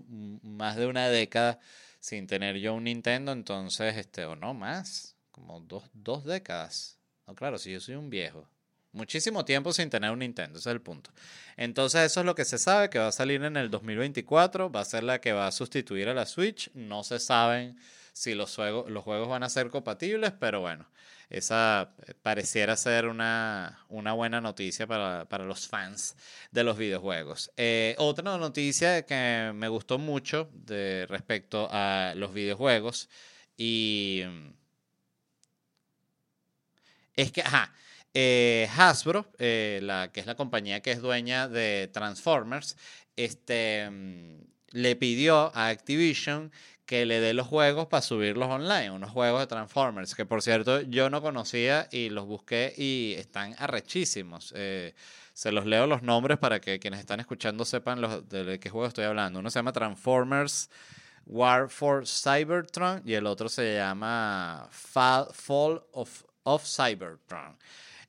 más de una década sin tener yo un Nintendo, entonces, este, o no más, como dos, dos décadas. No, claro, si yo soy un viejo. Muchísimo tiempo sin tener un Nintendo, ese es el punto. Entonces eso es lo que se sabe, que va a salir en el 2024, va a ser la que va a sustituir a la Switch. No se saben si los juegos, los juegos van a ser compatibles, pero bueno, esa eh, pareciera ser una, una buena noticia para, para los fans de los videojuegos. Eh, otra noticia que me gustó mucho de respecto a los videojuegos y mm, es que, ajá, eh, Hasbro, eh, la, que es la compañía que es dueña de Transformers, este, mm, le pidió a Activision que le dé los juegos para subirlos online, unos juegos de Transformers, que por cierto yo no conocía y los busqué y están arrechísimos. Eh, se los leo los nombres para que quienes están escuchando sepan los, de qué juego estoy hablando. Uno se llama Transformers War for Cybertron y el otro se llama Fall, of Cybertron.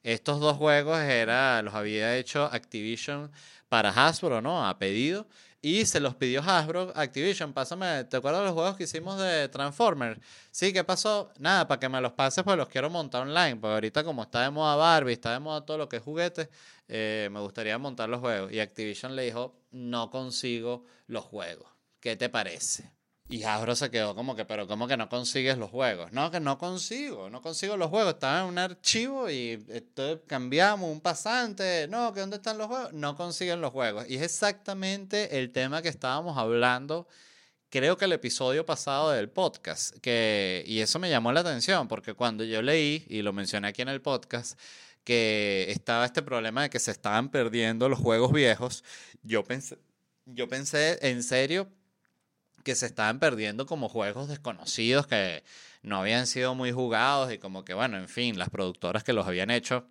Estos dos juegos era, los había hecho Activision para Hasbro, ¿no? A pedido. Y se los pidió Hasbro, Activision, pásame, ¿te acuerdas de los juegos que hicimos de Transformers? Sí, ¿qué pasó? Nada, para que me los pases, pues los quiero montar online, porque ahorita como está de moda Barbie, está de moda todo lo que es juguetes, eh, me gustaría montar los juegos. Y Activision le dijo, no consigo los juegos. ¿Qué te parece? Y Hasbro se quedó como que, pero ¿cómo que no consigues los juegos? No, que no consigo, no consigo los juegos. Estaba en un archivo y esto, cambiamos un pasante. No, que ¿dónde están los juegos? No consiguen los juegos. Y es exactamente el tema que estábamos hablando, creo que el episodio pasado del podcast. Que, y eso me llamó la atención, porque cuando yo leí, y lo mencioné aquí en el podcast, que estaba este problema de que se estaban perdiendo los juegos viejos, yo pensé, yo pensé en serio que se estaban perdiendo como juegos desconocidos que no habían sido muy jugados y como que, bueno, en fin, las productoras que los habían hecho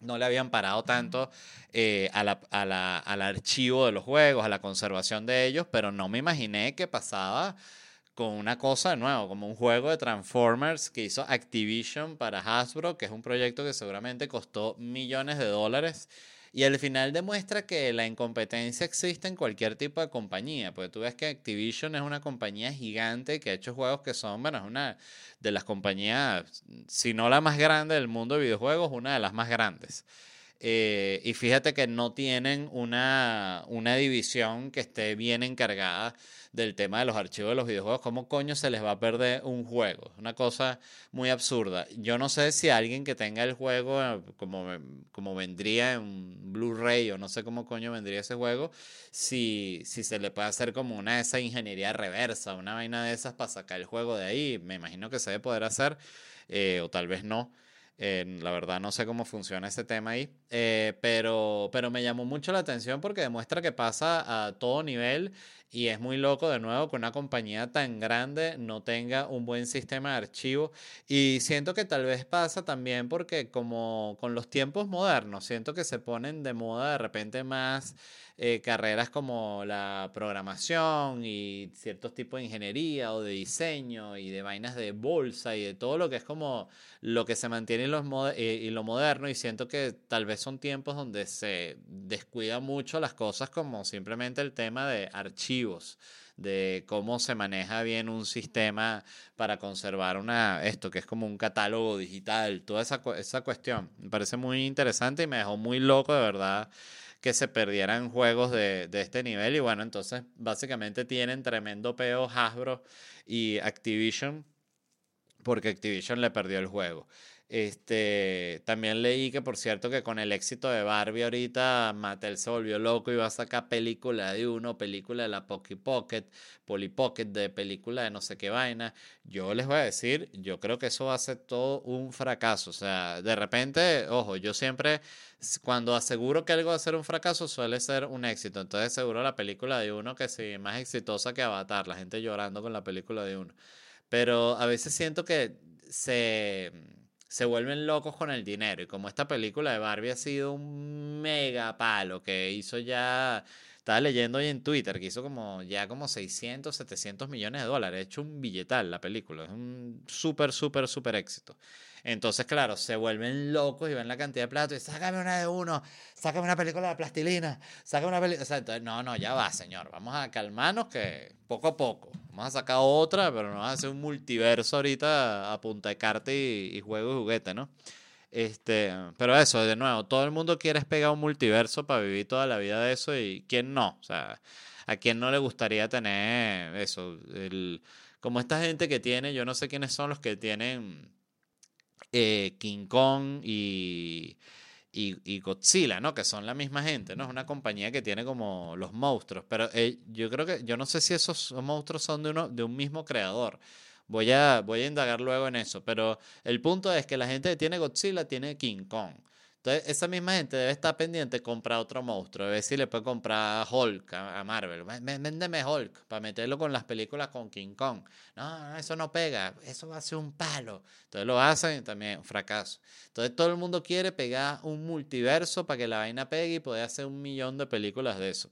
no le habían parado tanto eh, a la, a la, al archivo de los juegos, a la conservación de ellos, pero no me imaginé que pasaba con una cosa de nuevo, como un juego de Transformers que hizo Activision para Hasbro, que es un proyecto que seguramente costó millones de dólares y al final demuestra que la incompetencia existe en cualquier tipo de compañía, porque tú ves que Activision es una compañía gigante que ha hecho juegos que son, bueno, es una de las compañías, si no la más grande del mundo de videojuegos, una de las más grandes. Eh, y fíjate que no tienen una, una división que esté bien encargada del tema de los archivos de los videojuegos. ¿Cómo coño se les va a perder un juego? Una cosa muy absurda. Yo no sé si alguien que tenga el juego eh, como, como vendría en Blu-ray o no sé cómo coño vendría ese juego, si, si se le puede hacer como una de esa ingeniería reversa, una vaina de esas para sacar el juego de ahí. Me imagino que se debe poder hacer, eh, o tal vez no. Eh, la verdad no sé cómo funciona ese tema ahí, pero, pero me llamó mucho la atención porque demuestra que pasa a todo nivel y es muy loco de nuevo que una compañía tan grande no tenga un buen sistema de archivo. Y siento que tal vez pasa también porque como con los tiempos modernos, siento que se ponen de moda de repente más eh, carreras como la programación y ciertos tipos de ingeniería o de diseño y de vainas de bolsa y de todo lo que es como lo que se mantiene en los eh, y lo moderno y siento que tal vez son tiempos donde se descuida mucho las cosas como simplemente el tema de de cómo se maneja bien un sistema para conservar una esto que es como un catálogo digital, toda esa, esa cuestión. Me parece muy interesante y me dejó muy loco de verdad que se perdieran juegos de, de, este nivel. Y bueno, entonces básicamente tienen tremendo peo Hasbro y Activision porque Activision le perdió el juego. Este, también leí que, por cierto, que con el éxito de Barbie ahorita Mattel se volvió loco y va a sacar película de uno, película de la Pocky Pocket, Polly Pocket, de película de no sé qué vaina. Yo les voy a decir, yo creo que eso va a ser todo un fracaso. O sea, de repente, ojo, yo siempre, cuando aseguro que algo va a ser un fracaso, suele ser un éxito. Entonces, seguro la película de uno que sí, más exitosa que Avatar, la gente llorando con la película de uno. Pero a veces siento que se se vuelven locos con el dinero. Y como esta película de Barbie ha sido un mega palo que hizo ya, estaba leyendo hoy en Twitter, que hizo como ya como 600, 700 millones de dólares. Ha hecho un billetal la película. Es un súper, súper, súper éxito. Entonces, claro, se vuelven locos y ven la cantidad de platos y sácame una de uno, sácame una película de plastilina, sácame una película. Sea, no, no, ya va, señor. Vamos a calmarnos que poco a poco. Vamos a sacar otra, pero no vamos a hacer un multiverso ahorita a punta de carta y, juego y juguete, ¿no? Este, pero eso, de nuevo, todo el mundo quiere pegar un multiverso para vivir toda la vida de eso y quién no. O sea, a quién no le gustaría tener eso. El, como esta gente que tiene, yo no sé quiénes son los que tienen eh, King Kong y, Godzilla, ¿no? Que son la misma gente, ¿no? Es una compañía que tiene como los monstruos, pero eh, yo creo que, yo no sé si esos monstruos son de, uno, de un mismo creador. Voy a, voy a indagar luego en eso, pero el punto es que la gente que tiene Godzilla tiene King Kong. Entonces, esa misma gente debe estar pendiente de comprar otro monstruo, a ver si puede comprar Hulk a, a Marvel. Vé- vé- Véndeme Hulk para meterlo con las películas con King Kong. No, no, eso no pega, eso va a ser un palo. Entonces lo hacen y también fracaso. Entonces todo el mundo quiere pegar un multiverso para que la vaina pegue y poder hacer un millón de películas de eso.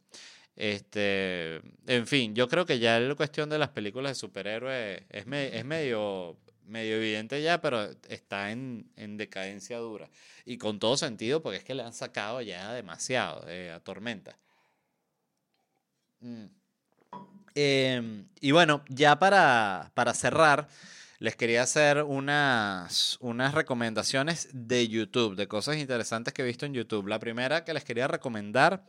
Este, en fin, yo creo que ya la cuestión de las películas de superhéroes es medio, medio evidente ya, pero está en, en decadencia dura. Y con todo sentido, porque es que le han sacado ya demasiado eh, a Tormenta. Mm. Em, y bueno, ya para, para cerrar, les quería hacer unas, unas recomendaciones de YouTube, de cosas interesantes que he visto en YouTube. La primera que les quería recomendar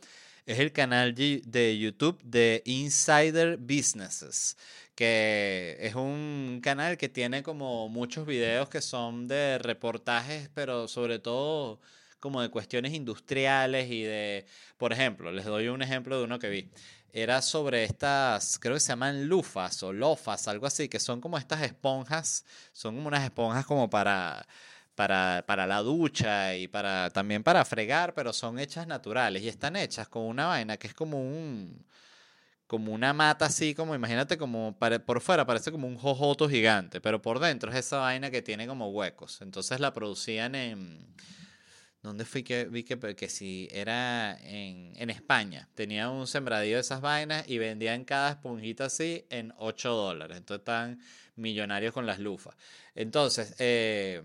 es el canal de YouTube de Insider Businesses, que es un canal que tiene como muchos videos que son de reportajes, pero sobre todo como de cuestiones industriales y de, por ejemplo, les doy un ejemplo de uno que vi. Era sobre estas, creo que se llaman lufas o lofas, algo así, que son como estas esponjas, son como unas esponjas como para, para, para la ducha y para también para fregar, pero son hechas naturales y están hechas con una vaina que es como un, como una mata así, como imagínate como por fuera parece como un jojoto gigante, pero por dentro es esa vaina que tiene como huecos. Entonces la producían en, ¿dónde fui que vi que, que si era en, en España? Tenía un sembradío de esas vainas y vendían cada esponjita así en 8 dólares. Entonces estaban millonarios con las lufas. Entonces, eh,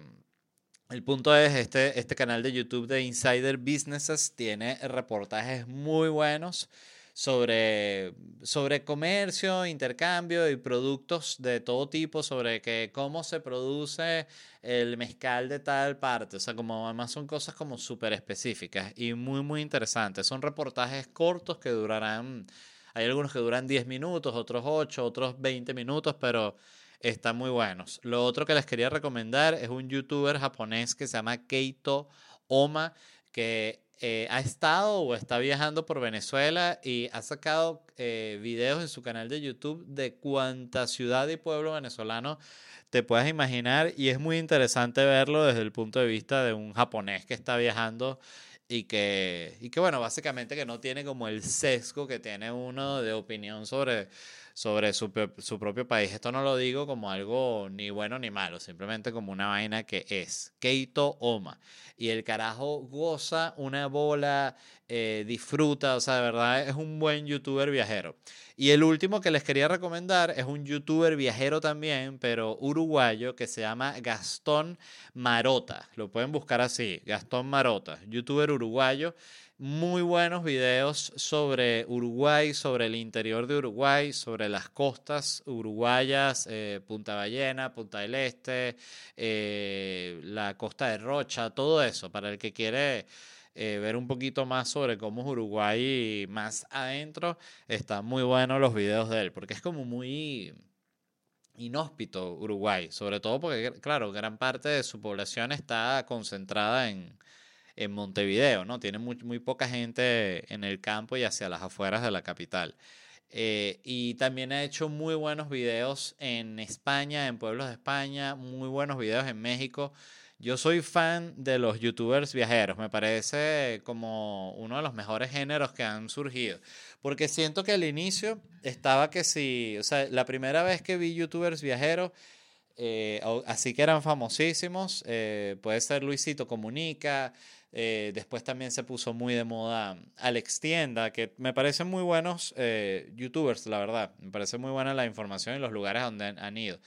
el punto es, este, este canal de YouTube de Insider Businesses tiene reportajes muy buenos sobre, sobre comercio, intercambio y productos de todo tipo, sobre que cómo se produce el mezcal de tal parte. O sea, como además son cosas como súper específicas y muy, muy interesantes. Son reportajes cortos que durarán, hay algunos que duran 10 minutos, otros 8, otros 20 minutos, pero están muy buenos. Lo otro que les quería recomendar es un youtuber japonés que se llama Keito Oma, que eh, ha estado o está viajando por Venezuela y ha sacado eh, videos en su canal de YouTube de cuánta ciudad y pueblo venezolano te puedas imaginar y es muy interesante verlo desde el punto de vista de un japonés que está viajando y que, y que bueno, básicamente que no tiene como el sesgo que tiene uno de opinión sobre, sobre su, su propio país. Esto no lo digo como algo ni bueno ni malo, simplemente como una vaina que es. Keito Oma. Y el carajo goza una bola, eh, disfruta, o sea, de verdad es un buen youtuber viajero. Y el último que les quería recomendar es un youtuber viajero también, pero uruguayo, que se llama Gastón Marota. Lo pueden buscar así, Gastón Marota, youtuber uruguayo. Muy buenos videos sobre Uruguay, sobre el interior de Uruguay, sobre las costas uruguayas, eh, Punta Ballena, Punta del Este, eh, la costa de Rocha, todo eso, para el que quiere eh, ver un poquito más sobre cómo es Uruguay más adentro, están muy buenos los videos de él, porque es como muy inhóspito Uruguay, sobre todo porque, claro, gran parte de su población está concentrada en, en Montevideo, ¿no? Tiene muy, muy poca gente en el campo y hacia las afueras de la capital. Eh, y también ha hecho muy buenos videos en España, en pueblos de España, muy buenos videos en México. Yo soy fan de los youtubers viajeros, me parece como uno de los mejores géneros que han surgido, porque siento que al inicio estaba que si, o sea, la primera vez que vi youtubers viajeros, eh, así que eran famosísimos, eh, puede ser Luisito Comunica, eh, después también se puso muy de moda Alex Tienda, que me parecen muy buenos eh, youtubers, la verdad, me parece muy buena la información y los lugares donde han, ido.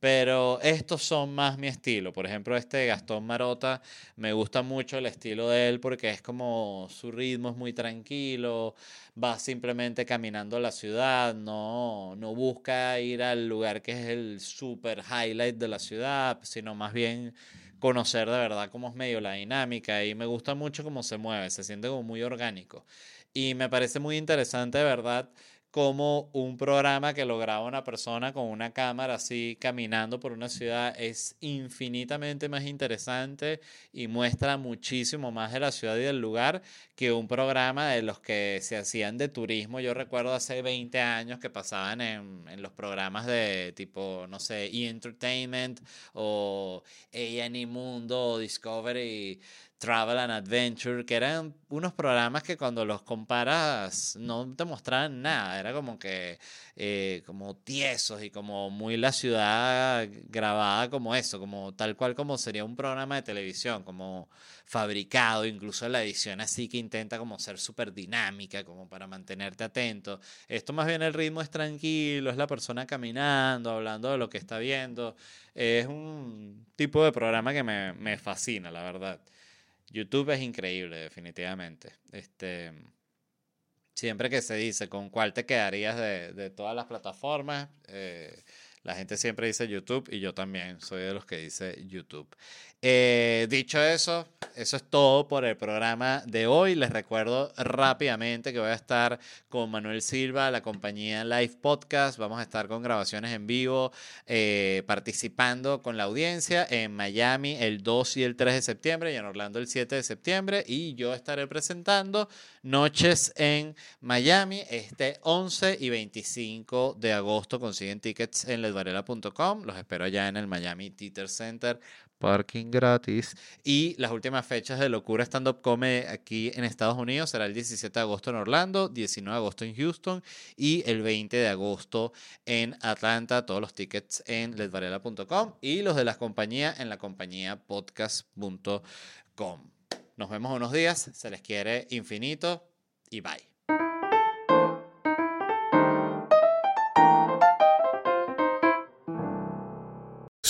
Pero estos son más mi estilo. Por ejemplo, este Gastón Marota, me gusta mucho el estilo de él porque es como su ritmo es muy tranquilo, va simplemente caminando la ciudad, no, no busca ir al lugar que es el super highlight de la ciudad, sino más bien conocer de verdad cómo es medio la dinámica y me gusta mucho cómo se mueve, se siente como muy orgánico. Y me parece muy interesante, de verdad, cómo un programa que lo graba una persona con una cámara así caminando por una ciudad es infinitamente más interesante y muestra muchísimo más de la ciudad y del lugar que un programa de los que se hacían de turismo. Yo recuerdo hace 20 años que pasaban en, en los programas de tipo, no sé, E! Entertainment o A&E Mundo o Discovery Travel and Adventure, que eran unos programas que cuando los comparas no te mostraban nada, era como que eh, como tiesos y como muy la ciudad grabada como eso, como tal cual como sería un programa de televisión, como fabricado, incluso la edición así que intenta como ser súper dinámica, como para mantenerte atento. Esto más bien el ritmo es tranquilo, es la persona caminando, hablando de lo que está viendo. Es un tipo de programa que me, me fascina, la verdad. YouTube es increíble, definitivamente. Este, siempre que se dice con cuál te quedarías de, de todas las plataformas, eh, la gente siempre dice YouTube y yo también soy de los que dice YouTube. Eh, dicho eso, eso es todo por el programa de hoy. Les recuerdo rápidamente que voy a estar con Manuel Silva, la compañía Live Podcast. Vamos a estar con grabaciones en vivo, eh, participando con la audiencia en Miami el 2 y el 3 de septiembre y en Orlando el 7 de septiembre. Y yo estaré presentando Noches en Miami este 11 y 25 de agosto. Consiguen tickets en Los espero allá en el Miami Theater Center parking gratis. Y las últimas fechas de Locura Stand Up Comedy aquí en Estados Unidos será el 17 de agosto en Orlando, 19 de agosto en Houston y el 20 de agosto en Atlanta. Todos los tickets en ledvarela.com y los de las compañías en la compañía podcast.com. Nos vemos unos días, se les quiere infinito y bye.